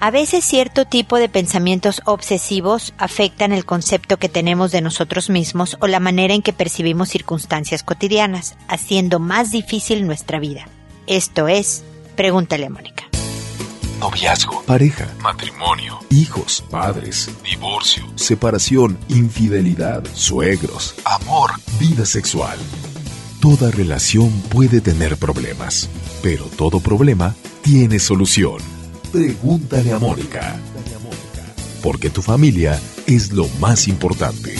A veces cierto tipo de pensamientos obsesivos afectan el concepto que tenemos de nosotros mismos o la manera en que percibimos circunstancias cotidianas, haciendo más difícil nuestra vida. Esto es, pregúntale a Mónica. Noviazgo, pareja, matrimonio, hijos, padres, divorcio, separación, infidelidad, suegros, amor, vida sexual. Toda relación puede tener problemas, pero todo problema tiene solución. Pregúntale a Mónica. Porque tu familia es lo más importante.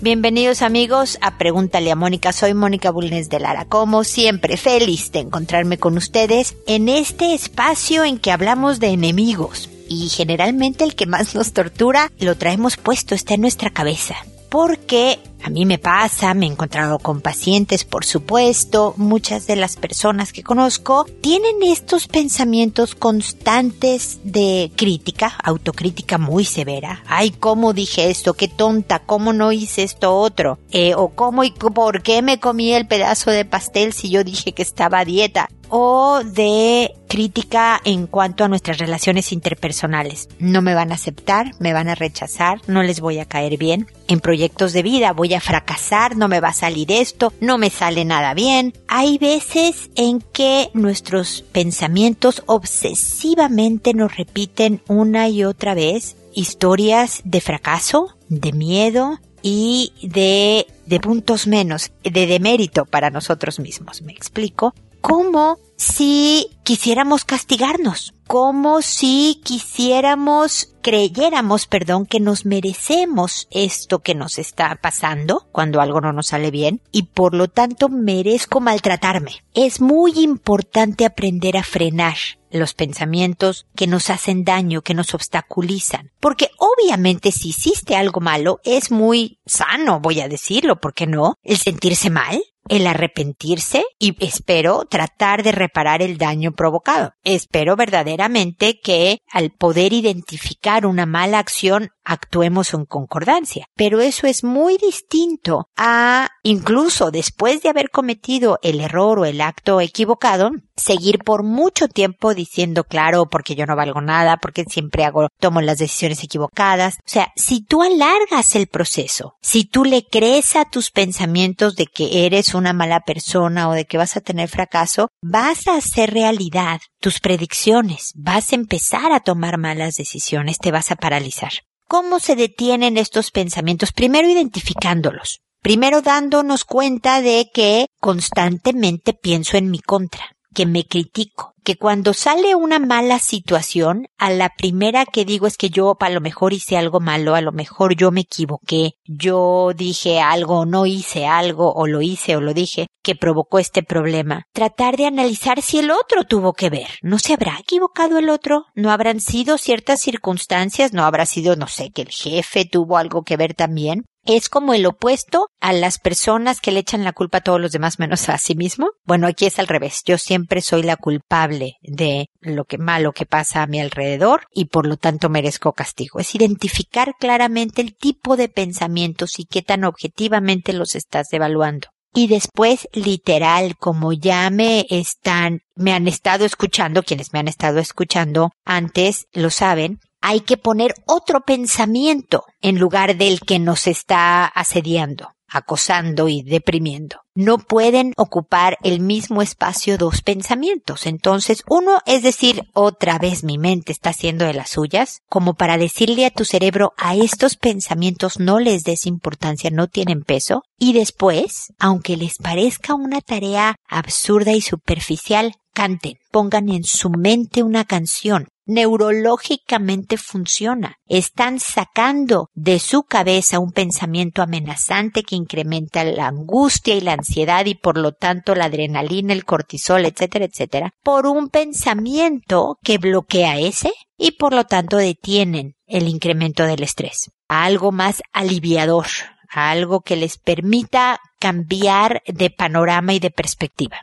Bienvenidos amigos a Pregúntale a Mónica. Soy Mónica Bulnes de Lara. Como siempre, feliz de encontrarme con ustedes en este espacio en que hablamos de enemigos. Y generalmente el que más nos tortura lo traemos puesto, está en nuestra cabeza porque a mí me pasa, me he encontrado con pacientes, por supuesto, muchas de las personas que conozco tienen estos pensamientos constantes de crítica, autocrítica muy severa. Ay, ¿cómo dije esto? Qué tonta, ¿cómo no hice esto otro? Eh, o cómo y por qué me comí el pedazo de pastel si yo dije que estaba a dieta o de crítica en cuanto a nuestras relaciones interpersonales. No me van a aceptar, me van a rechazar, no les voy a caer bien. En proyectos de vida voy a fracasar, no me va a salir esto, no me sale nada bien. Hay veces en que nuestros pensamientos obsesivamente nos repiten una y otra vez historias de fracaso, de miedo, y de, de puntos menos, de demérito para nosotros mismos. ¿Me explico? como si quisiéramos castigarnos, como si quisiéramos, creyéramos, perdón, que nos merecemos esto que nos está pasando cuando algo no nos sale bien y por lo tanto merezco maltratarme. Es muy importante aprender a frenar los pensamientos que nos hacen daño, que nos obstaculizan. Porque obviamente si hiciste algo malo es muy sano, voy a decirlo, ¿por qué no? El sentirse mal, el arrepentirse y espero tratar de reparar el daño provocado. Espero verdaderamente que al poder identificar una mala acción actuemos en concordancia. Pero eso es muy distinto a incluso después de haber cometido el error o el acto equivocado, seguir por mucho tiempo diciendo claro porque yo no valgo nada, porque siempre hago, tomo las decisiones equivocadas. O sea, si tú alargas el proceso, si tú le crees a tus pensamientos de que eres una mala persona o de que vas a tener fracaso, vas a hacer realidad tus predicciones, vas a empezar a tomar malas decisiones, te vas a paralizar. ¿Cómo se detienen estos pensamientos? Primero identificándolos. Primero dándonos cuenta de que constantemente pienso en mi contra que me critico, que cuando sale una mala situación, a la primera que digo es que yo a lo mejor hice algo malo, a lo mejor yo me equivoqué, yo dije algo, no hice algo, o lo hice o lo dije, que provocó este problema. Tratar de analizar si el otro tuvo que ver. ¿No se habrá equivocado el otro? ¿No habrán sido ciertas circunstancias? ¿No habrá sido, no sé, que el jefe tuvo algo que ver también? Es como el opuesto a las personas que le echan la culpa a todos los demás menos a sí mismo. Bueno, aquí es al revés. Yo siempre soy la culpable de lo que malo que pasa a mi alrededor y por lo tanto merezco castigo. Es identificar claramente el tipo de pensamientos y qué tan objetivamente los estás evaluando. Y después, literal, como ya me están, me han estado escuchando, quienes me han estado escuchando antes lo saben, hay que poner otro pensamiento en lugar del que nos está asediando, acosando y deprimiendo. No pueden ocupar el mismo espacio dos pensamientos. Entonces, uno es decir, otra vez mi mente está haciendo de las suyas, como para decirle a tu cerebro a estos pensamientos no les des importancia, no tienen peso. Y después, aunque les parezca una tarea absurda y superficial, canten, pongan en su mente una canción, neurológicamente funciona. Están sacando de su cabeza un pensamiento amenazante que incrementa la angustia y la ansiedad y por lo tanto la adrenalina, el cortisol, etcétera, etcétera, por un pensamiento que bloquea ese y por lo tanto detienen el incremento del estrés. Algo más aliviador, algo que les permita cambiar de panorama y de perspectiva.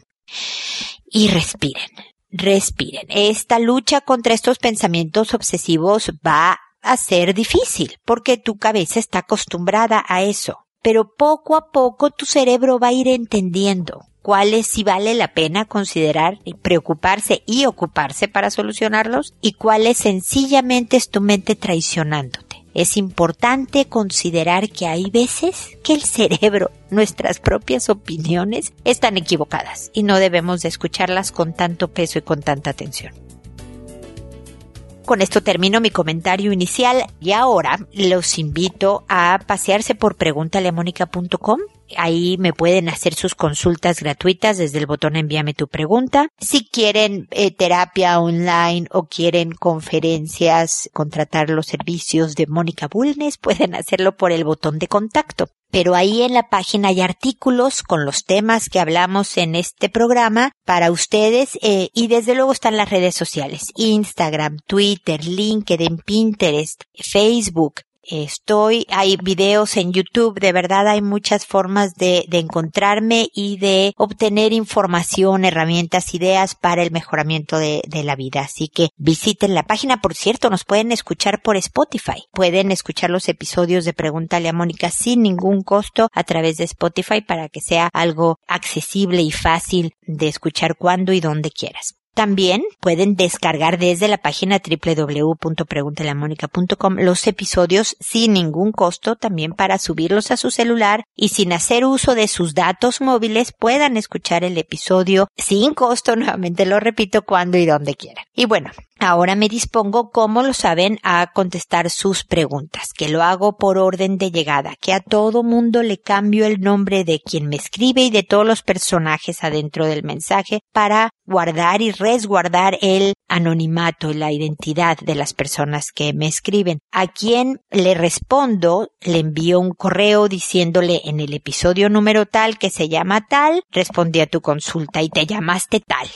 Y respiren respiren. Esta lucha contra estos pensamientos obsesivos va a ser difícil porque tu cabeza está acostumbrada a eso. Pero poco a poco tu cerebro va a ir entendiendo cuáles sí vale la pena considerar y preocuparse y ocuparse para solucionarlos y cuáles sencillamente es tu mente traicionándote. Es importante considerar que hay veces que el cerebro, nuestras propias opiniones, están equivocadas y no debemos de escucharlas con tanto peso y con tanta atención. Con esto termino mi comentario inicial y ahora los invito a pasearse por preguntaleamónica.com. Ahí me pueden hacer sus consultas gratuitas desde el botón envíame tu pregunta. Si quieren eh, terapia online o quieren conferencias, contratar los servicios de Mónica Bulnes, pueden hacerlo por el botón de contacto pero ahí en la página hay artículos con los temas que hablamos en este programa para ustedes eh, y desde luego están las redes sociales, Instagram, Twitter, LinkedIn, Pinterest, Facebook, Estoy, hay videos en YouTube, de verdad hay muchas formas de, de, encontrarme y de obtener información, herramientas, ideas para el mejoramiento de, de, la vida. Así que visiten la página. Por cierto, nos pueden escuchar por Spotify. Pueden escuchar los episodios de Pregúntale a Mónica sin ningún costo a través de Spotify para que sea algo accesible y fácil de escuchar cuando y donde quieras. También pueden descargar desde la página www.preguntelamonica.com los episodios sin ningún costo también para subirlos a su celular y sin hacer uso de sus datos móviles puedan escuchar el episodio sin costo, nuevamente lo repito, cuando y donde quieran. Y bueno, Ahora me dispongo, como lo saben, a contestar sus preguntas, que lo hago por orden de llegada, que a todo mundo le cambio el nombre de quien me escribe y de todos los personajes adentro del mensaje para guardar y resguardar el anonimato y la identidad de las personas que me escriben. A quien le respondo, le envío un correo diciéndole en el episodio número tal que se llama tal, respondí a tu consulta y te llamaste tal.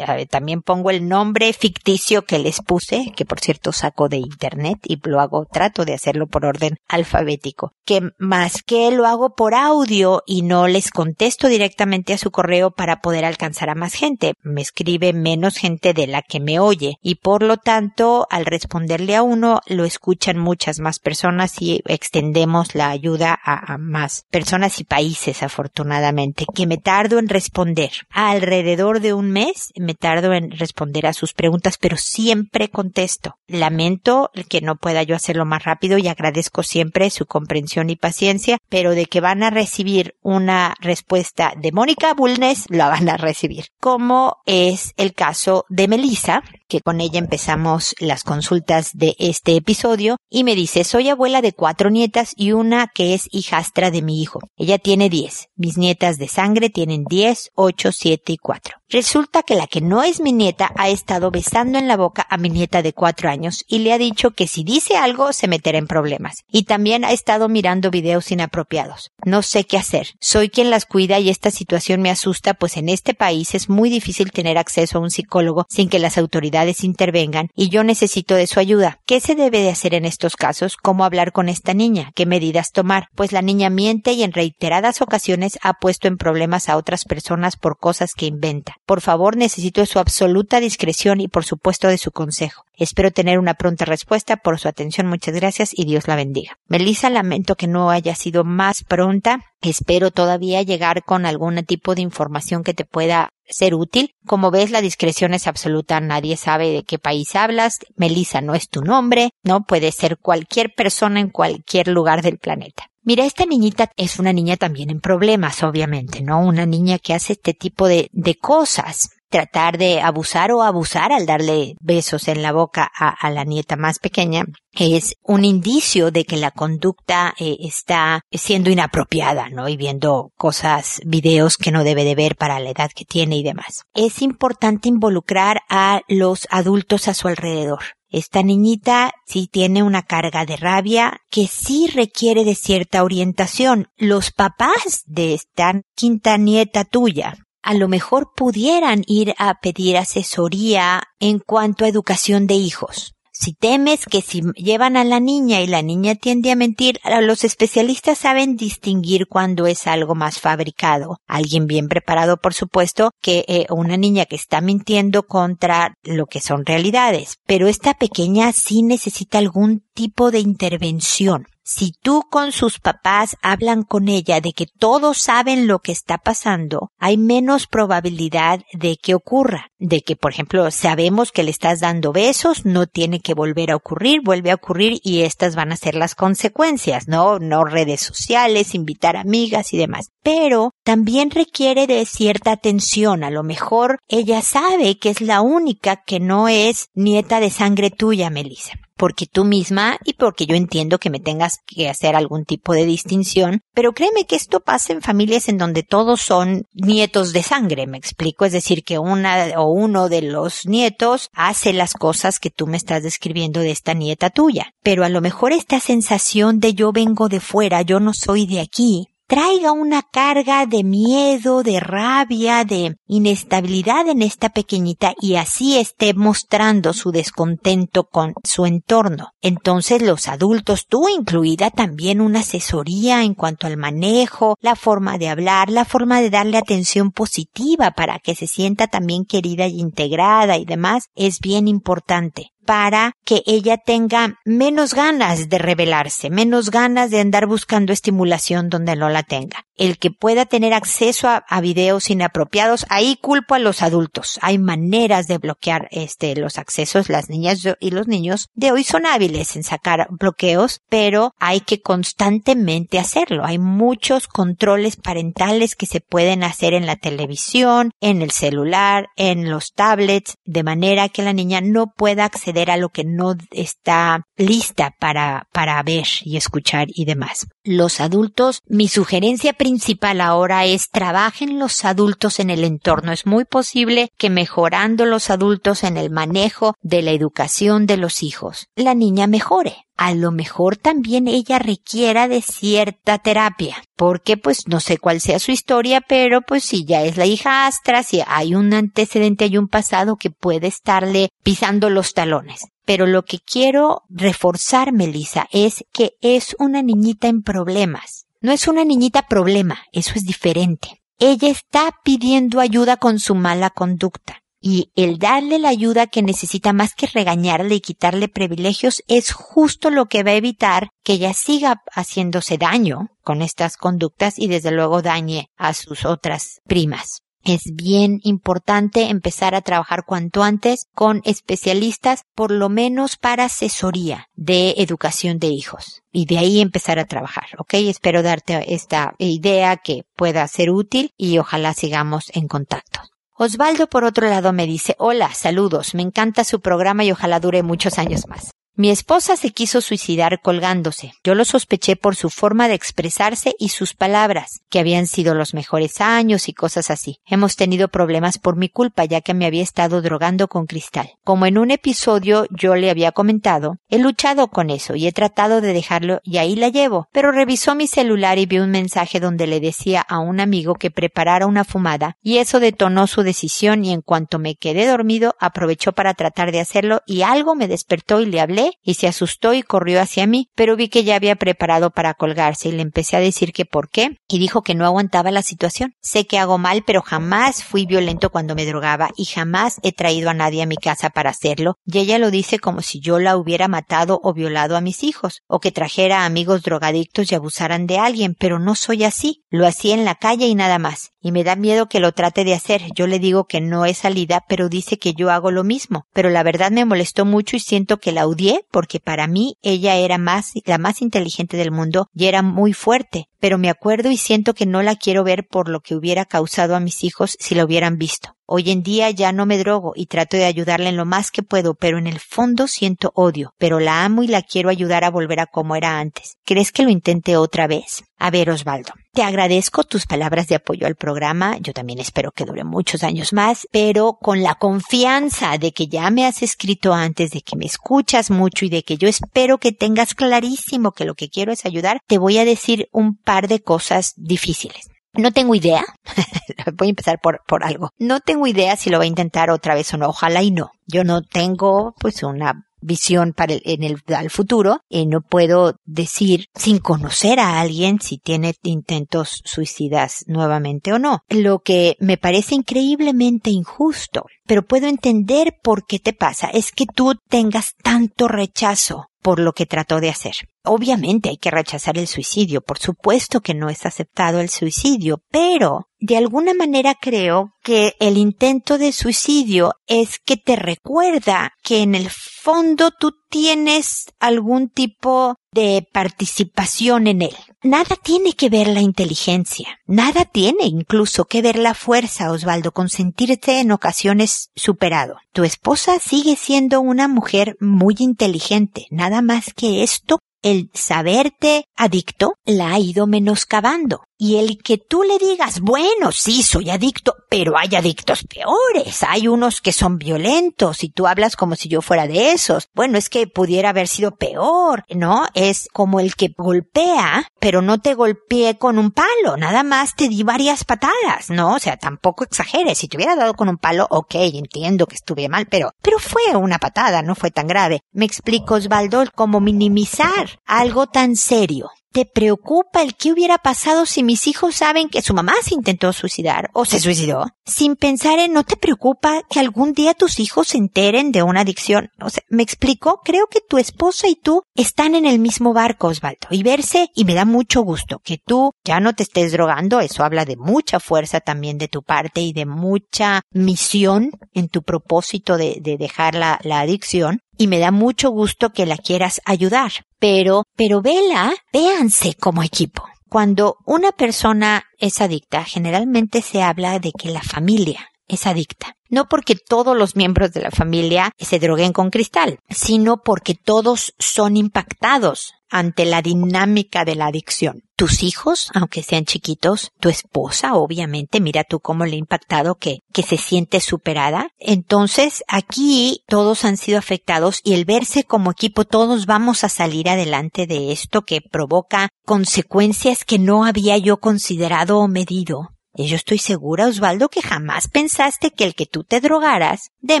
También pongo el nombre ficticio que les puse, que por cierto saco de internet y lo hago, trato de hacerlo por orden alfabético, que más que lo hago por audio y no les contesto directamente a su correo para poder alcanzar a más gente. Me escribe menos gente de la que me oye y por lo tanto al responderle a uno lo escuchan muchas más personas y extendemos la ayuda a, más personas y países afortunadamente que me tardo en responder. Alrededor de un mes me tardo en responder a sus preguntas pero siempre contesto. Lamento que no pueda yo hacerlo más rápido y agradezco siempre su comprensión y paciencia, pero de que van a recibir una respuesta de Mónica Bulnes, la van a recibir. Como es el caso de Melissa, que con ella empezamos las consultas de este episodio, y me dice, soy abuela de cuatro nietas y una que es hijastra de mi hijo. Ella tiene diez. Mis nietas de sangre tienen diez, ocho, siete y cuatro. Resulta que la que no es mi nieta ha estado besando en la boca a mi nieta de cuatro años y le ha dicho que si dice algo se meterá en problemas. Y también ha estado mirando videos inapropiados. No sé qué hacer. Soy quien las cuida y esta situación me asusta pues en este país es muy difícil tener acceso a un psicólogo sin que las autoridades intervengan y yo necesito de su ayuda. ¿Qué se debe de hacer en estos casos? ¿Cómo hablar con esta niña? ¿Qué medidas tomar? Pues la niña miente y en reiteradas ocasiones ha puesto en problemas a otras personas por cosas que inventa. Por favor, necesito su absoluta discreción y por supuesto de su consejo. Espero tener una pronta respuesta por su atención. Muchas gracias y Dios la bendiga. Melissa, lamento que no haya sido más pronta. Espero todavía llegar con algún tipo de información que te pueda ser útil. Como ves, la discreción es absoluta. Nadie sabe de qué país hablas. Melissa no es tu nombre. No puede ser cualquier persona en cualquier lugar del planeta. Mira, esta niñita es una niña también en problemas, obviamente, ¿no? Una niña que hace este tipo de, de cosas tratar de abusar o abusar al darle besos en la boca a, la nieta más pequeña es un indicio de que la conducta eh, está siendo inapropiada, ¿no? Y viendo cosas, videos que no debe de ver para la edad que tiene y demás. Es importante involucrar a los adultos a su alrededor. Esta niñita sí tiene una carga de rabia que sí requiere de cierta orientación. Los papás de esta quinta nieta tuya a lo mejor pudieran ir a pedir asesoría en cuanto a educación de hijos. Si temes que si llevan a la niña y la niña tiende a mentir, los especialistas saben distinguir cuando es algo más fabricado. Alguien bien preparado, por supuesto, que eh, una niña que está mintiendo contra lo que son realidades. Pero esta pequeña sí necesita algún tipo de intervención. Si tú con sus papás hablan con ella de que todos saben lo que está pasando, hay menos probabilidad de que ocurra. De que, por ejemplo, sabemos que le estás dando besos, no tiene que volver a ocurrir, vuelve a ocurrir y estas van a ser las consecuencias, ¿no? No redes sociales, invitar amigas y demás. Pero también requiere de cierta atención. A lo mejor ella sabe que es la única que no es nieta de sangre tuya, Melissa porque tú misma y porque yo entiendo que me tengas que hacer algún tipo de distinción, pero créeme que esto pasa en familias en donde todos son nietos de sangre, me explico, es decir, que una o uno de los nietos hace las cosas que tú me estás describiendo de esta nieta tuya, pero a lo mejor esta sensación de yo vengo de fuera, yo no soy de aquí, traiga una carga de miedo, de rabia, de inestabilidad en esta pequeñita y así esté mostrando su descontento con su entorno. Entonces los adultos, tú incluida también una asesoría en cuanto al manejo, la forma de hablar, la forma de darle atención positiva para que se sienta también querida y integrada y demás, es bien importante para que ella tenga menos ganas de rebelarse, menos ganas de andar buscando estimulación donde no la tenga. El que pueda tener acceso a, videos inapropiados, ahí culpo a los adultos. Hay maneras de bloquear este los accesos. Las niñas y los niños de hoy son hábiles en sacar bloqueos, pero hay que constantemente hacerlo. Hay muchos controles parentales que se pueden hacer en la televisión, en el celular, en los tablets, de manera que la niña no pueda acceder a lo que no está lista para, para ver y escuchar y demás. Los adultos, mi sugerencia principal ahora es trabajen los adultos en el entorno. Es muy posible que mejorando los adultos en el manejo de la educación de los hijos, la niña mejore a lo mejor también ella requiera de cierta terapia, porque pues no sé cuál sea su historia, pero pues si ya es la hijastra, si hay un antecedente, hay un pasado que puede estarle pisando los talones. Pero lo que quiero reforzar, Melissa, es que es una niñita en problemas. No es una niñita problema, eso es diferente. Ella está pidiendo ayuda con su mala conducta. Y el darle la ayuda que necesita más que regañarle y quitarle privilegios es justo lo que va a evitar que ella siga haciéndose daño con estas conductas y desde luego dañe a sus otras primas. Es bien importante empezar a trabajar cuanto antes con especialistas, por lo menos para asesoría de educación de hijos. Y de ahí empezar a trabajar, ¿ok? Espero darte esta idea que pueda ser útil y ojalá sigamos en contacto. Osvaldo, por otro lado, me dice, hola, saludos, me encanta su programa y ojalá dure muchos años más. Mi esposa se quiso suicidar colgándose. Yo lo sospeché por su forma de expresarse y sus palabras, que habían sido los mejores años y cosas así. Hemos tenido problemas por mi culpa ya que me había estado drogando con cristal. Como en un episodio yo le había comentado, he luchado con eso y he tratado de dejarlo y ahí la llevo, pero revisó mi celular y vi un mensaje donde le decía a un amigo que preparara una fumada y eso detonó su decisión y en cuanto me quedé dormido aprovechó para tratar de hacerlo y algo me despertó y le hablé y se asustó y corrió hacia mí, pero vi que ya había preparado para colgarse y le empecé a decir que por qué y dijo que no aguantaba la situación. Sé que hago mal, pero jamás fui violento cuando me drogaba y jamás he traído a nadie a mi casa para hacerlo y ella lo dice como si yo la hubiera matado o violado a mis hijos o que trajera amigos drogadictos y abusaran de alguien, pero no soy así. Lo hacía en la calle y nada más y me da miedo que lo trate de hacer. Yo le digo que no es salida, pero dice que yo hago lo mismo. Pero la verdad me molestó mucho y siento que la odié porque para mí ella era más, la más inteligente del mundo y era muy fuerte. Pero me acuerdo y siento que no la quiero ver por lo que hubiera causado a mis hijos si la hubieran visto. Hoy en día ya no me drogo y trato de ayudarla en lo más que puedo, pero en el fondo siento odio, pero la amo y la quiero ayudar a volver a como era antes. ¿Crees que lo intente otra vez? A ver, Osvaldo, te agradezco tus palabras de apoyo al programa. Yo también espero que dure muchos años más, pero con la confianza de que ya me has escrito antes, de que me escuchas mucho y de que yo espero que tengas clarísimo que lo que quiero es ayudar, te voy a decir un par de cosas difíciles. No tengo idea. Voy a empezar por, por algo. No tengo idea si lo va a intentar otra vez o no. Ojalá y no. Yo no tengo, pues, una visión para el, en el al futuro, y no puedo decir sin conocer a alguien si tiene intentos suicidas nuevamente o no. Lo que me parece increíblemente injusto, pero puedo entender por qué te pasa, es que tú tengas tanto rechazo por lo que trató de hacer. Obviamente hay que rechazar el suicidio, por supuesto que no es aceptado el suicidio, pero de alguna manera creo que el intento de suicidio es que te recuerda que en el fondo tú tienes algún tipo de participación en él. Nada tiene que ver la inteligencia, nada tiene incluso que ver la fuerza, Osvaldo, con sentirte en ocasiones superado. Tu esposa sigue siendo una mujer muy inteligente, nada más que esto el saberte adicto la ha ido menoscabando. Y el que tú le digas, bueno, sí, soy adicto, pero hay adictos peores. Hay unos que son violentos y tú hablas como si yo fuera de esos. Bueno, es que pudiera haber sido peor, ¿no? Es como el que golpea, pero no te golpeé con un palo, nada más te di varias patadas, ¿no? O sea, tampoco exageres. Si te hubiera dado con un palo, ok, entiendo que estuve mal, pero, pero fue una patada, no fue tan grave. Me explico, Osvaldo, cómo minimizar algo tan serio ¿Te preocupa el qué hubiera pasado si mis hijos saben que su mamá se intentó suicidar o se suicidó? Sin pensar en no te preocupa que algún día tus hijos se enteren de una adicción. O sea, ¿me explico? Creo que tu esposa y tú están en el mismo barco, Osvaldo, y verse, y me da mucho gusto que tú ya no te estés drogando, eso habla de mucha fuerza también de tu parte y de mucha misión en tu propósito de, de dejar la, la adicción y me da mucho gusto que la quieras ayudar. Pero, pero vela, véanse como equipo. Cuando una persona es adicta, generalmente se habla de que la familia es adicta. No porque todos los miembros de la familia se droguen con cristal, sino porque todos son impactados ante la dinámica de la adicción. Tus hijos, aunque sean chiquitos, tu esposa, obviamente, mira tú cómo le ha impactado que, que se siente superada. Entonces, aquí todos han sido afectados y el verse como equipo, todos vamos a salir adelante de esto que provoca consecuencias que no había yo considerado o medido y yo estoy segura, Osvaldo, que jamás pensaste que el que tú te drogaras de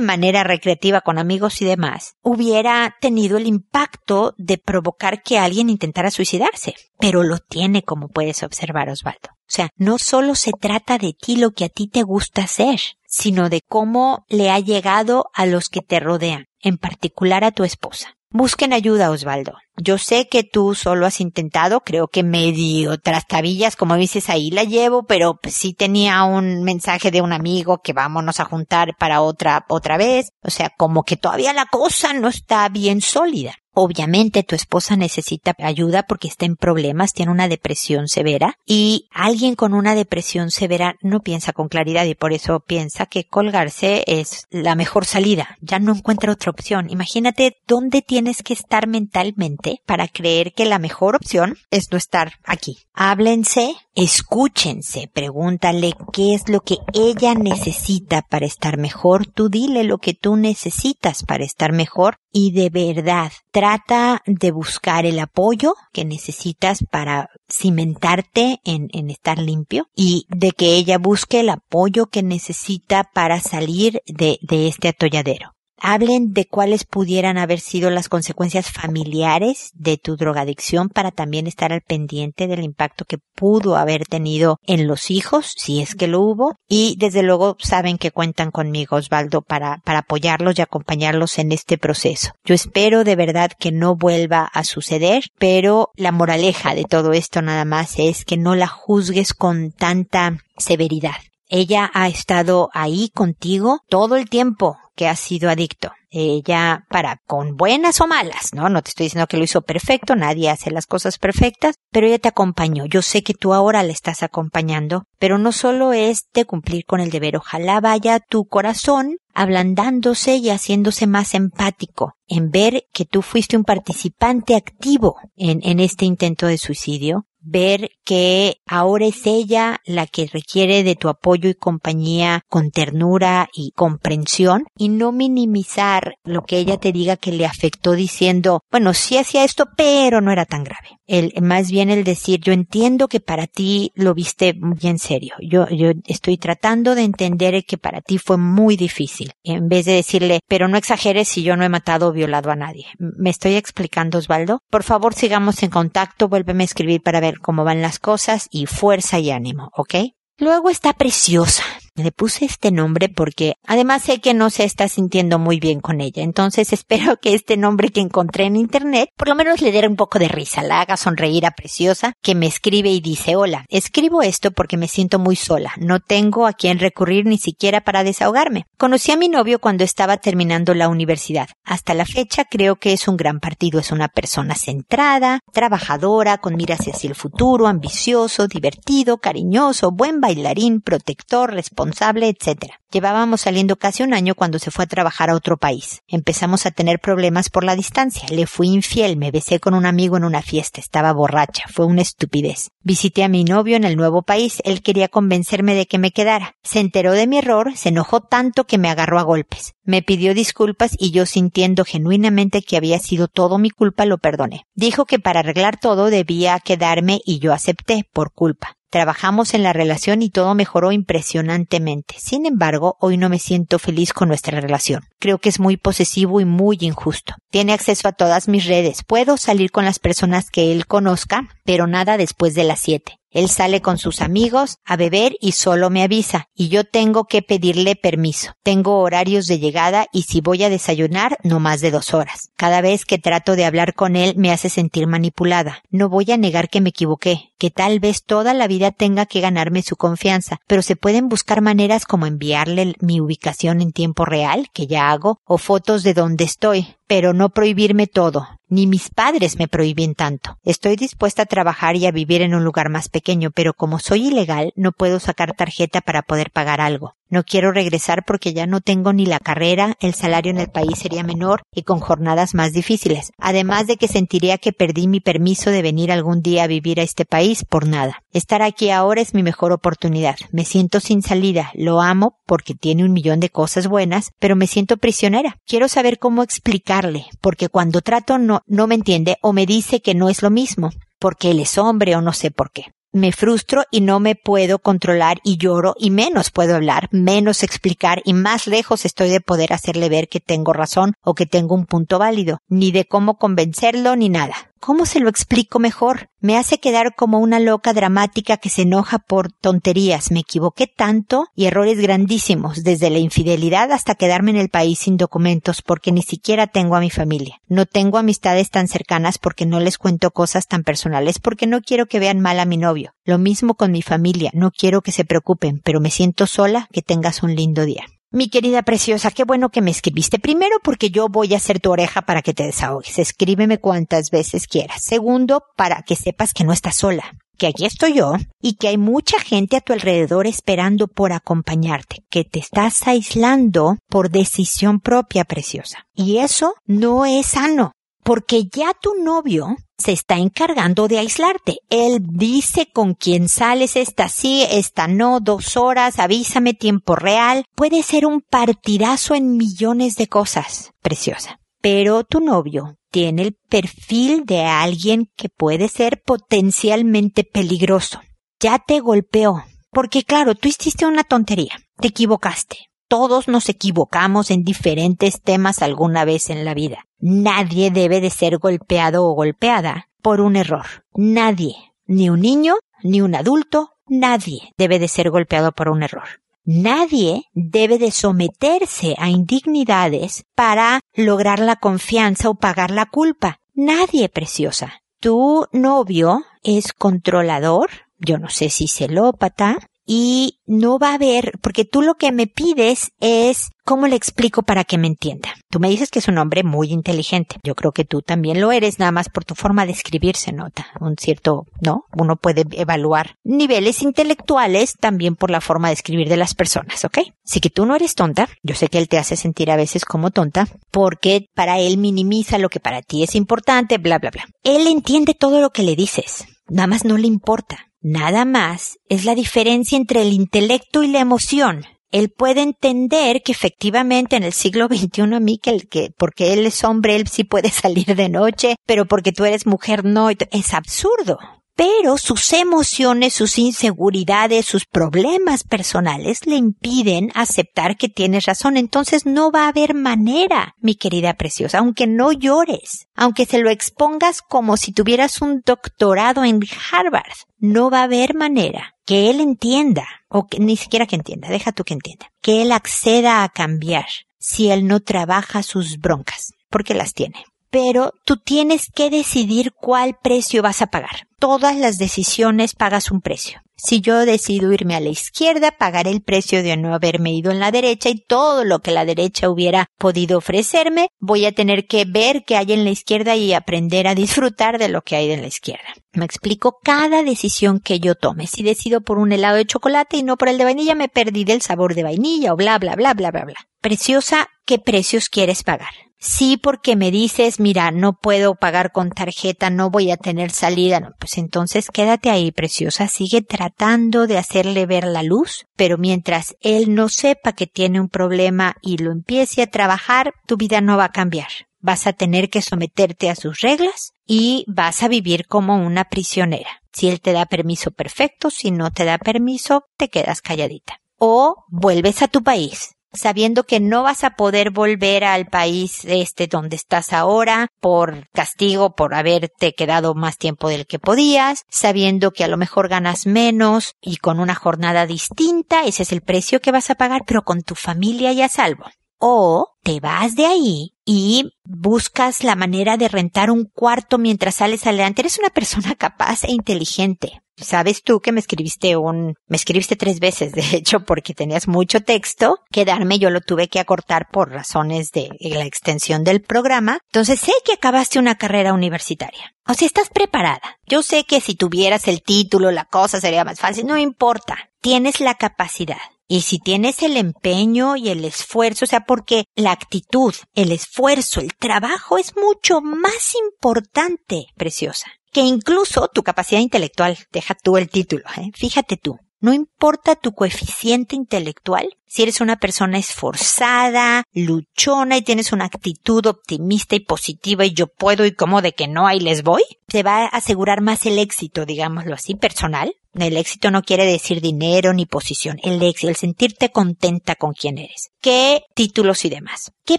manera recreativa con amigos y demás hubiera tenido el impacto de provocar que alguien intentara suicidarse. Pero lo tiene, como puedes observar, Osvaldo. O sea, no solo se trata de ti lo que a ti te gusta hacer, sino de cómo le ha llegado a los que te rodean, en particular a tu esposa. Busquen ayuda, Osvaldo. Yo sé que tú solo has intentado, creo que medio trastabillas, como dices, ahí la llevo, pero pues, sí tenía un mensaje de un amigo que vámonos a juntar para otra, otra vez. O sea, como que todavía la cosa no está bien sólida. Obviamente tu esposa necesita ayuda porque está en problemas, tiene una depresión severa y alguien con una depresión severa no piensa con claridad y por eso piensa que colgarse es la mejor salida. Ya no encuentra otra opción. Imagínate dónde tienes que estar mentalmente para creer que la mejor opción es no estar aquí. Háblense, escúchense, pregúntale qué es lo que ella necesita para estar mejor. Tú dile lo que tú necesitas para estar mejor y de verdad trata de buscar el apoyo que necesitas para cimentarte en, estar limpio y de que ella busque el apoyo que necesita para salir de este atolladero hablen de cuáles pudieran haber sido las consecuencias familiares de tu drogadicción para también estar al pendiente del impacto que pudo haber tenido en los hijos, si es que lo hubo, y desde luego saben que cuentan conmigo, Osvaldo, para, para apoyarlos y acompañarlos en este proceso. Yo espero de verdad que no vuelva a suceder, pero la moraleja de todo esto nada más es que no la juzgues con tanta severidad. Ella ha estado ahí contigo todo el tiempo que ha sido adicto. Ella, para, con buenas o malas, ¿no? No te estoy diciendo que lo hizo perfecto, nadie hace las cosas perfectas, pero ella te acompañó. Yo sé que tú ahora le estás acompañando, pero no solo es de cumplir con el deber, ojalá vaya tu corazón ablandándose y haciéndose más empático en ver que tú fuiste un participante activo en, en este intento de suicidio, ver que ahora es ella la que requiere de tu apoyo y compañía con ternura y comprensión y no minimizar lo que ella te diga que le afectó diciendo, bueno, sí hacía esto, pero no era tan grave. El, más bien el decir, yo entiendo que para ti lo viste muy en serio. Yo, yo estoy tratando de entender que para ti fue muy difícil. En vez de decirle, pero no exageres si yo no he matado o violado a nadie. ¿Me estoy explicando, Osvaldo? Por favor, sigamos en contacto. Vuélveme a escribir para ver cómo van las cosas y fuerza y ánimo, ¿ok? Luego está preciosa. Le puse este nombre porque además sé que no se está sintiendo muy bien con ella. Entonces espero que este nombre que encontré en internet por lo menos le dé un poco de risa, la haga sonreír a Preciosa, que me escribe y dice, hola, escribo esto porque me siento muy sola. No tengo a quien recurrir ni siquiera para desahogarme. Conocí a mi novio cuando estaba terminando la universidad. Hasta la fecha creo que es un gran partido. Es una persona centrada, trabajadora, con miras hacia el futuro, ambicioso, divertido, cariñoso, buen bailarín, protector, responsable, etc. Llevábamos saliendo casi un año cuando se fue a trabajar a otro país. Empezamos a tener problemas por la distancia. Le fui infiel, me besé con un amigo en una fiesta, estaba borracha, fue una estupidez. Visité a mi novio en el nuevo país, él quería convencerme de que me quedara. Se enteró de mi error, se enojó tanto que me agarró a golpes. Me pidió disculpas y yo sintiendo genuinamente que había sido todo mi culpa lo perdoné. Dijo que para arreglar todo debía quedarme y yo acepté por culpa. Trabajamos en la relación y todo mejoró impresionantemente. Sin embargo, hoy no me siento feliz con nuestra relación. Creo que es muy posesivo y muy injusto. Tiene acceso a todas mis redes. Puedo salir con las personas que él conozca, pero nada después de las siete. Él sale con sus amigos a beber y solo me avisa, y yo tengo que pedirle permiso. Tengo horarios de llegada y si voy a desayunar, no más de dos horas. Cada vez que trato de hablar con él me hace sentir manipulada. No voy a negar que me equivoqué, que tal vez toda la vida tenga que ganarme su confianza, pero se pueden buscar maneras como enviarle mi ubicación en tiempo real, que ya hago, o fotos de donde estoy pero no prohibirme todo. Ni mis padres me prohíben tanto. Estoy dispuesta a trabajar y a vivir en un lugar más pequeño, pero como soy ilegal, no puedo sacar tarjeta para poder pagar algo. No quiero regresar porque ya no tengo ni la carrera, el salario en el país sería menor y con jornadas más difíciles. Además de que sentiría que perdí mi permiso de venir algún día a vivir a este país por nada. Estar aquí ahora es mi mejor oportunidad. Me siento sin salida. Lo amo porque tiene un millón de cosas buenas, pero me siento prisionera. Quiero saber cómo explicarle, porque cuando trato no, no me entiende o me dice que no es lo mismo porque él es hombre o no sé por qué me frustro y no me puedo controlar y lloro y menos puedo hablar, menos explicar y más lejos estoy de poder hacerle ver que tengo razón o que tengo un punto válido, ni de cómo convencerlo ni nada. ¿Cómo se lo explico mejor? Me hace quedar como una loca dramática que se enoja por tonterías. Me equivoqué tanto y errores grandísimos, desde la infidelidad hasta quedarme en el país sin documentos porque ni siquiera tengo a mi familia. No tengo amistades tan cercanas porque no les cuento cosas tan personales porque no quiero que vean mal a mi novio. Lo mismo con mi familia, no quiero que se preocupen, pero me siento sola, que tengas un lindo día. Mi querida preciosa, qué bueno que me escribiste. Primero, porque yo voy a ser tu oreja para que te desahogues. Escríbeme cuantas veces quieras. Segundo, para que sepas que no estás sola, que aquí estoy yo y que hay mucha gente a tu alrededor esperando por acompañarte, que te estás aislando por decisión propia, preciosa. Y eso no es sano porque ya tu novio se está encargando de aislarte. Él dice con quién sales, esta sí, esta no, dos horas, avísame tiempo real. Puede ser un partidazo en millones de cosas, preciosa. Pero tu novio tiene el perfil de alguien que puede ser potencialmente peligroso. Ya te golpeó. Porque claro, tú hiciste una tontería. Te equivocaste. Todos nos equivocamos en diferentes temas alguna vez en la vida. Nadie debe de ser golpeado o golpeada por un error. Nadie, ni un niño, ni un adulto, nadie debe de ser golpeado por un error. Nadie debe de someterse a indignidades para lograr la confianza o pagar la culpa. Nadie, preciosa. Tu novio es controlador, yo no sé si celópata, y no va a haber, porque tú lo que me pides es cómo le explico para que me entienda. Tú me dices que es un hombre muy inteligente. Yo creo que tú también lo eres, nada más por tu forma de escribir se nota un cierto, ¿no? Uno puede evaluar niveles intelectuales también por la forma de escribir de las personas, ¿ok? Así que tú no eres tonta. Yo sé que él te hace sentir a veces como tonta porque para él minimiza lo que para ti es importante, bla, bla, bla. Él entiende todo lo que le dices nada más no le importa. Nada más es la diferencia entre el intelecto y la emoción. Él puede entender que efectivamente en el siglo XXI a mí que, que porque él es hombre, él sí puede salir de noche, pero porque tú eres mujer no, es absurdo pero sus emociones, sus inseguridades, sus problemas personales le impiden aceptar que tienes razón. Entonces no va a haber manera, mi querida preciosa, aunque no llores, aunque se lo expongas como si tuvieras un doctorado en Harvard, no va a haber manera que él entienda, o que, ni siquiera que entienda, deja tú que entienda, que él acceda a cambiar si él no trabaja sus broncas, porque las tiene pero tú tienes que decidir cuál precio vas a pagar. Todas las decisiones pagas un precio. Si yo decido irme a la izquierda, pagaré el precio de no haberme ido en la derecha y todo lo que la derecha hubiera podido ofrecerme, voy a tener que ver qué hay en la izquierda y aprender a disfrutar de lo que hay en la izquierda. Me explico cada decisión que yo tome. Si decido por un helado de chocolate y no por el de vainilla, me perdí del sabor de vainilla o bla, bla, bla, bla, bla, bla. Preciosa, ¿qué precios quieres pagar? Sí, porque me dices, mira, no puedo pagar con tarjeta, no voy a tener salida. Pues entonces quédate ahí, preciosa. Sigue tratando de hacerle ver la luz, pero mientras él no sepa que tiene un problema y lo empiece a trabajar, tu vida no va a cambiar. Vas a tener que someterte a sus reglas y vas a vivir como una prisionera. Si él te da permiso, perfecto. Si no te da permiso, te quedas calladita. O vuelves a tu país sabiendo que no vas a poder volver al país este donde estás ahora por castigo por haberte quedado más tiempo del que podías, sabiendo que a lo mejor ganas menos y con una jornada distinta, ese es el precio que vas a pagar, pero con tu familia ya salvo. O te vas de ahí y buscas la manera de rentar un cuarto mientras sales adelante. Eres una persona capaz e inteligente. Sabes tú que me escribiste un, me escribiste tres veces, de hecho, porque tenías mucho texto. Quedarme yo lo tuve que acortar por razones de la extensión del programa. Entonces sé que acabaste una carrera universitaria. O sea, estás preparada. Yo sé que si tuvieras el título, la cosa sería más fácil. No importa. Tienes la capacidad. Y si tienes el empeño y el esfuerzo, o sea, porque la actitud, el esfuerzo, el trabajo es mucho más importante, preciosa que incluso tu capacidad intelectual, deja tú el título, ¿eh? fíjate tú, no importa tu coeficiente intelectual, si eres una persona esforzada, luchona y tienes una actitud optimista y positiva y yo puedo y como de que no, ahí les voy, te va a asegurar más el éxito, digámoslo así, personal, el éxito no quiere decir dinero ni posición. El éxito, el sentirte contenta con quien eres. ¿Qué títulos y demás? ¿Qué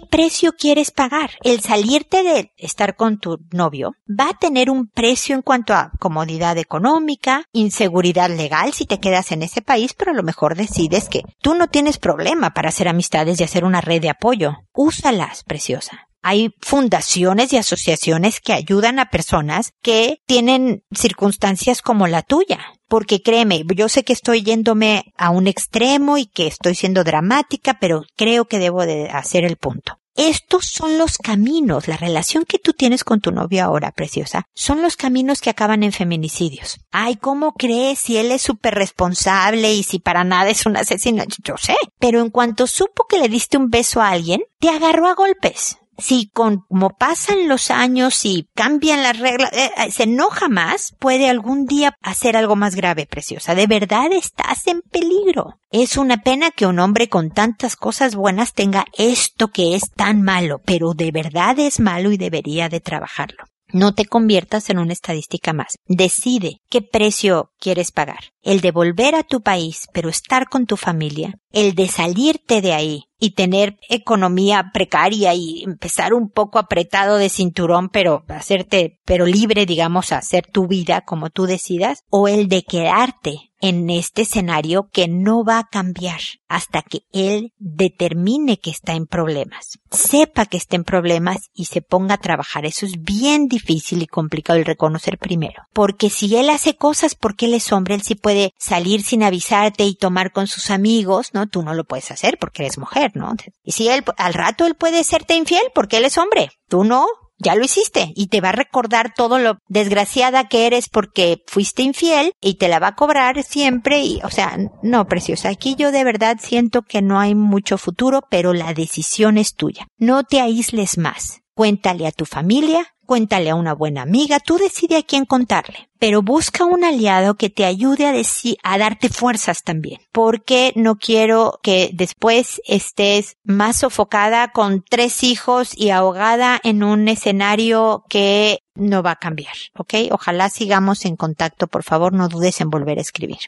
precio quieres pagar? El salirte de estar con tu novio va a tener un precio en cuanto a comodidad económica, inseguridad legal si te quedas en ese país, pero a lo mejor decides que tú no tienes problema para hacer amistades y hacer una red de apoyo. Úsalas, preciosa. Hay fundaciones y asociaciones que ayudan a personas que tienen circunstancias como la tuya. Porque créeme, yo sé que estoy yéndome a un extremo y que estoy siendo dramática, pero creo que debo de hacer el punto. Estos son los caminos, la relación que tú tienes con tu novio ahora, preciosa, son los caminos que acaban en feminicidios. Ay, ¿cómo crees si él es súper responsable y si para nada es un asesino? Yo sé. Pero en cuanto supo que le diste un beso a alguien, te agarró a golpes si como pasan los años y cambian las reglas, eh, eh, se enoja más, puede algún día hacer algo más grave, preciosa. De verdad estás en peligro. Es una pena que un hombre con tantas cosas buenas tenga esto que es tan malo, pero de verdad es malo y debería de trabajarlo. No te conviertas en una estadística más. Decide qué precio quieres pagar. El de volver a tu país, pero estar con tu familia. El de salirte de ahí y tener economía precaria y empezar un poco apretado de cinturón, pero hacerte, pero libre, digamos, a hacer tu vida como tú decidas. O el de quedarte en este escenario que no va a cambiar hasta que él determine que está en problemas, sepa que está en problemas y se ponga a trabajar. Eso es bien difícil y complicado el reconocer primero. Porque si él hace cosas porque él es hombre, él sí puede salir sin avisarte y tomar con sus amigos, ¿no? Tú no lo puedes hacer porque eres mujer, ¿no? Y si él, al rato él puede serte infiel porque él es hombre, tú no, ya lo hiciste y te va a recordar todo lo desgraciada que eres porque fuiste infiel y te la va a cobrar siempre y, o sea, no, preciosa, aquí yo de verdad siento que no hay mucho futuro, pero la decisión es tuya. No te aísles más. Cuéntale a tu familia, cuéntale a una buena amiga, tú decide a quién contarle. Pero busca un aliado que te ayude a a darte fuerzas también. Porque no quiero que después estés más sofocada con tres hijos y ahogada en un escenario que no va a cambiar. ¿Ok? Ojalá sigamos en contacto. Por favor, no dudes en volver a escribir.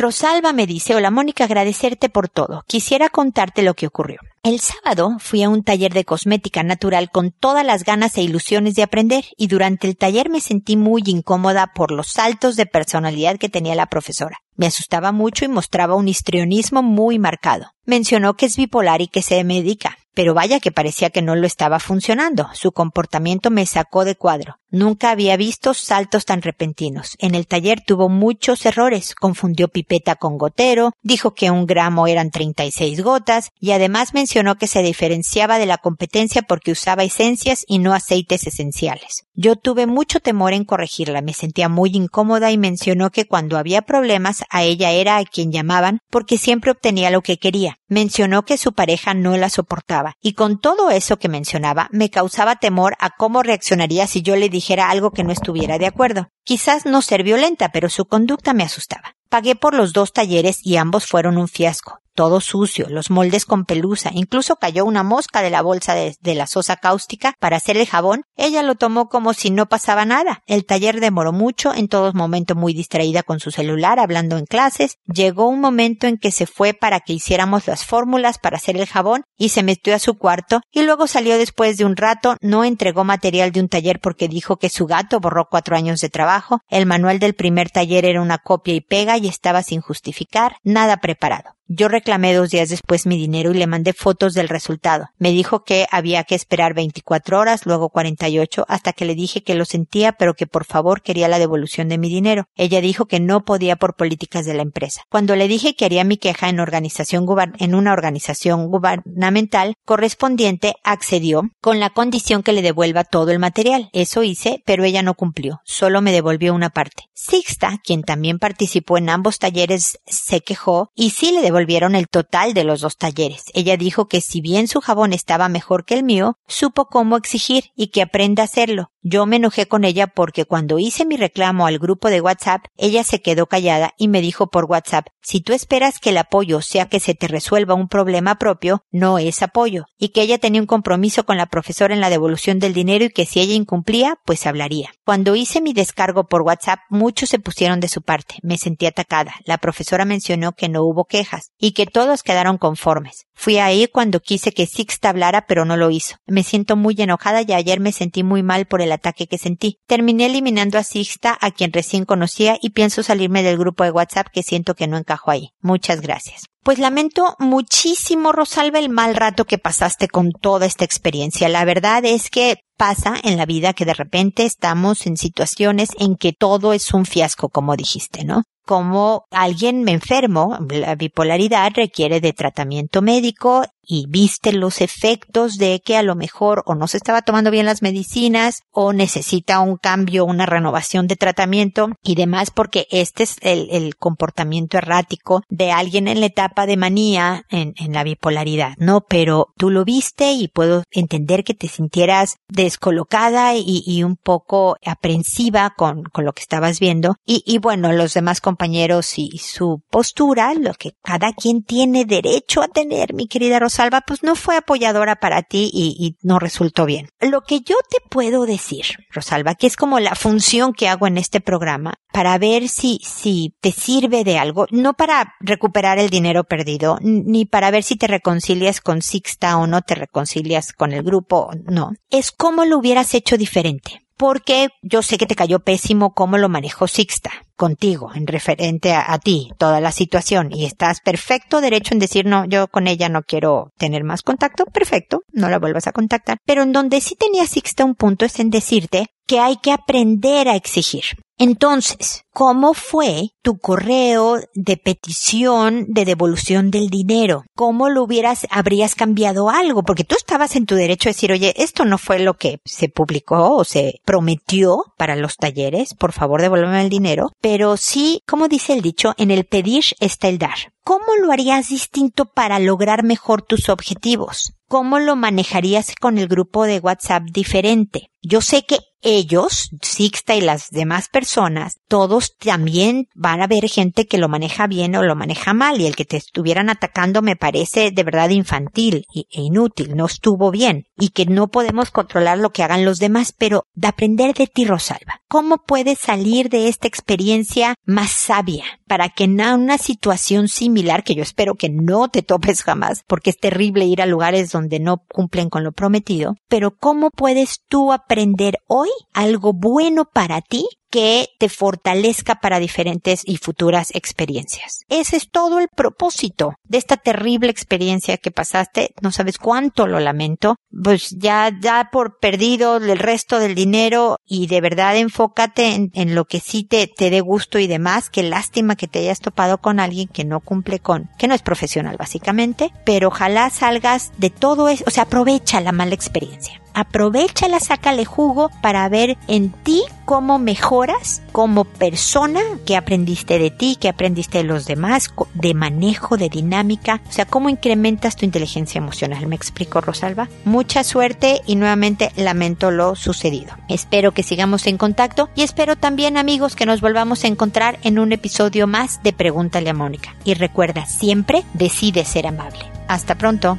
Rosalba me dice, hola Mónica, agradecerte por todo. Quisiera contarte lo que ocurrió. El sábado fui a un taller de cosmética natural con todas las ganas e ilusiones de aprender y durante el taller me sentí muy incómoda por los saltos de personalidad que tenía la profesora. Me asustaba mucho y mostraba un histrionismo muy marcado. Mencionó que es bipolar y que se medica pero vaya que parecía que no lo estaba funcionando. Su comportamiento me sacó de cuadro. Nunca había visto saltos tan repentinos. En el taller tuvo muchos errores. Confundió pipeta con gotero, dijo que un gramo eran 36 gotas y además mencionó que se diferenciaba de la competencia porque usaba esencias y no aceites esenciales. Yo tuve mucho temor en corregirla, me sentía muy incómoda y mencionó que cuando había problemas a ella era a quien llamaban porque siempre obtenía lo que quería. Mencionó que su pareja no la soportaba y con todo eso que mencionaba me causaba temor a cómo reaccionaría si yo le dijera algo que no estuviera de acuerdo. Quizás no ser violenta, pero su conducta me asustaba. Pagué por los dos talleres y ambos fueron un fiasco todo sucio, los moldes con pelusa, incluso cayó una mosca de la bolsa de, la sosa cáustica para hacer el jabón, ella lo tomó como si no pasaba nada. El taller demoró mucho, en todo momento muy distraída con su celular, hablando en clases. Llegó un momento en que se fue para que hiciéramos las fórmulas para hacer el jabón y se metió a su cuarto y luego salió después de un rato, no entregó material de un taller porque dijo que su gato borró cuatro años de trabajo, el manual del primer taller era una copia y pega y estaba sin justificar, nada preparado. Yo reclamé dos días después mi dinero y le mandé fotos del resultado. Me dijo que había que esperar 24 horas, luego 48, hasta que le dije que lo sentía, pero que por favor quería la devolución de mi dinero. Ella dijo que no podía por políticas de la empresa. Cuando le dije que haría mi queja en organización en una organización gubernamental correspondiente, accedió con la condición que le devuelva todo el material. Eso hice, pero ella no cumplió. Solo me devolvió una parte. Sixta, quien también participó en ambos talleres, se quejó y sí le devolvió volvieron el total de los dos talleres. Ella dijo que si bien su jabón estaba mejor que el mío, supo cómo exigir y que aprenda a hacerlo. Yo me enojé con ella porque cuando hice mi reclamo al grupo de WhatsApp, ella se quedó callada y me dijo por WhatsApp, si tú esperas que el apoyo sea que se te resuelva un problema propio, no es apoyo, y que ella tenía un compromiso con la profesora en la devolución del dinero y que si ella incumplía, pues hablaría. Cuando hice mi descargo por WhatsApp, muchos se pusieron de su parte. Me sentí atacada. La profesora mencionó que no hubo quejas y que todos quedaron conformes. Fui ahí cuando quise que Sixta hablara, pero no lo hizo. Me siento muy enojada y ayer me sentí muy mal por el ataque que sentí. Terminé eliminando a Sixta, a quien recién conocía, y pienso salirme del grupo de WhatsApp que siento que no encajo ahí. Muchas gracias. Pues lamento muchísimo, Rosalba, el mal rato que pasaste con toda esta experiencia. La verdad es que pasa en la vida que de repente estamos en situaciones en que todo es un fiasco, como dijiste, ¿no? Como alguien enfermo, la bipolaridad requiere de tratamiento médico y viste los efectos de que a lo mejor o no se estaba tomando bien las medicinas o necesita un cambio, una renovación de tratamiento y demás porque este es el, comportamiento errático de alguien en la etapa de manía en, la bipolaridad, ¿no? Pero tú lo viste y puedo entender que te sintieras descolocada y, un poco aprensiva con, lo que estabas viendo y, y bueno, los demás compañeros y su postura, lo que cada quien tiene derecho a tener, mi querida Rosa Salva, pues no fue apoyadora para ti y, no resultó bien. Lo que yo te puedo decir, Rosalba, que es como la función que hago en este programa, para ver si, si te sirve de algo, no para recuperar el dinero perdido, ni para ver si te reconcilias con Sixta o no te reconcilias con el grupo, no. Es cómo lo hubieras hecho diferente porque yo sé que te cayó pésimo cómo lo manejó Sixta contigo en referente a, ti, toda la situación, y estás perfecto derecho en decir, no, yo con ella no quiero tener más contacto, perfecto, no la vuelvas a contactar. Pero en donde sí tenía Sixta un punto es en decirte que hay que aprender a exigir. Entonces, ¿cómo fue tu correo de petición de devolución del dinero? ¿Cómo lo hubieras, habrías cambiado algo? Porque tú estabas en tu derecho a decir, oye, esto no fue lo que se publicó o se prometió para los talleres, por favor devuélveme el dinero. Sí, como dice el dicho, en el pedir está el dar. ¿Cómo lo harías distinto para lograr mejor tus objetivos? ¿Cómo lo manejarías con el grupo de WhatsApp diferente? Yo sé que ellos, Sixta y las demás personas, todos también van a ver gente que lo maneja bien o lo maneja mal y el que te estuvieran atacando me parece de verdad infantil e inútil, no estuvo bien y que no podemos controlar lo que hagan los demás, pero de aprender de ti, Rosalba. ¿Cómo puedes salir de esta experiencia más sabia para que en una situación similar, que yo espero que no te topes jamás, porque es terrible ir a lugares donde no cumplen con lo prometido, pero cómo puedes tú aprender hoy algo bueno para ti que te fortalezca para diferentes y futuras experiencias. Ese es todo el propósito de esta terrible experiencia que pasaste. No sabes cuánto lo lamento. Pues ya da por perdido el resto del dinero y de verdad enfócate en, lo que sí te, te dé gusto y demás. Qué lástima que te hayas topado con alguien que no cumple con, que no es profesional básicamente, pero ojalá salgas de todo eso, o sea, aprovecha la mala experiencia aprovechala, sácale jugo para ver en ti cómo mejoras como persona, que aprendiste de ti, que aprendiste de los demás, de manejo, de dinámica, o sea, cómo incrementas tu inteligencia emocional. ¿Me explico, Rosalba? Mucha suerte y nuevamente lamento lo sucedido. Espero que sigamos en contacto y espero también, amigos, que nos volvamos a encontrar en un episodio más de Pregúntale a Mónica. Y recuerda, siempre decide ser amable. Hasta pronto.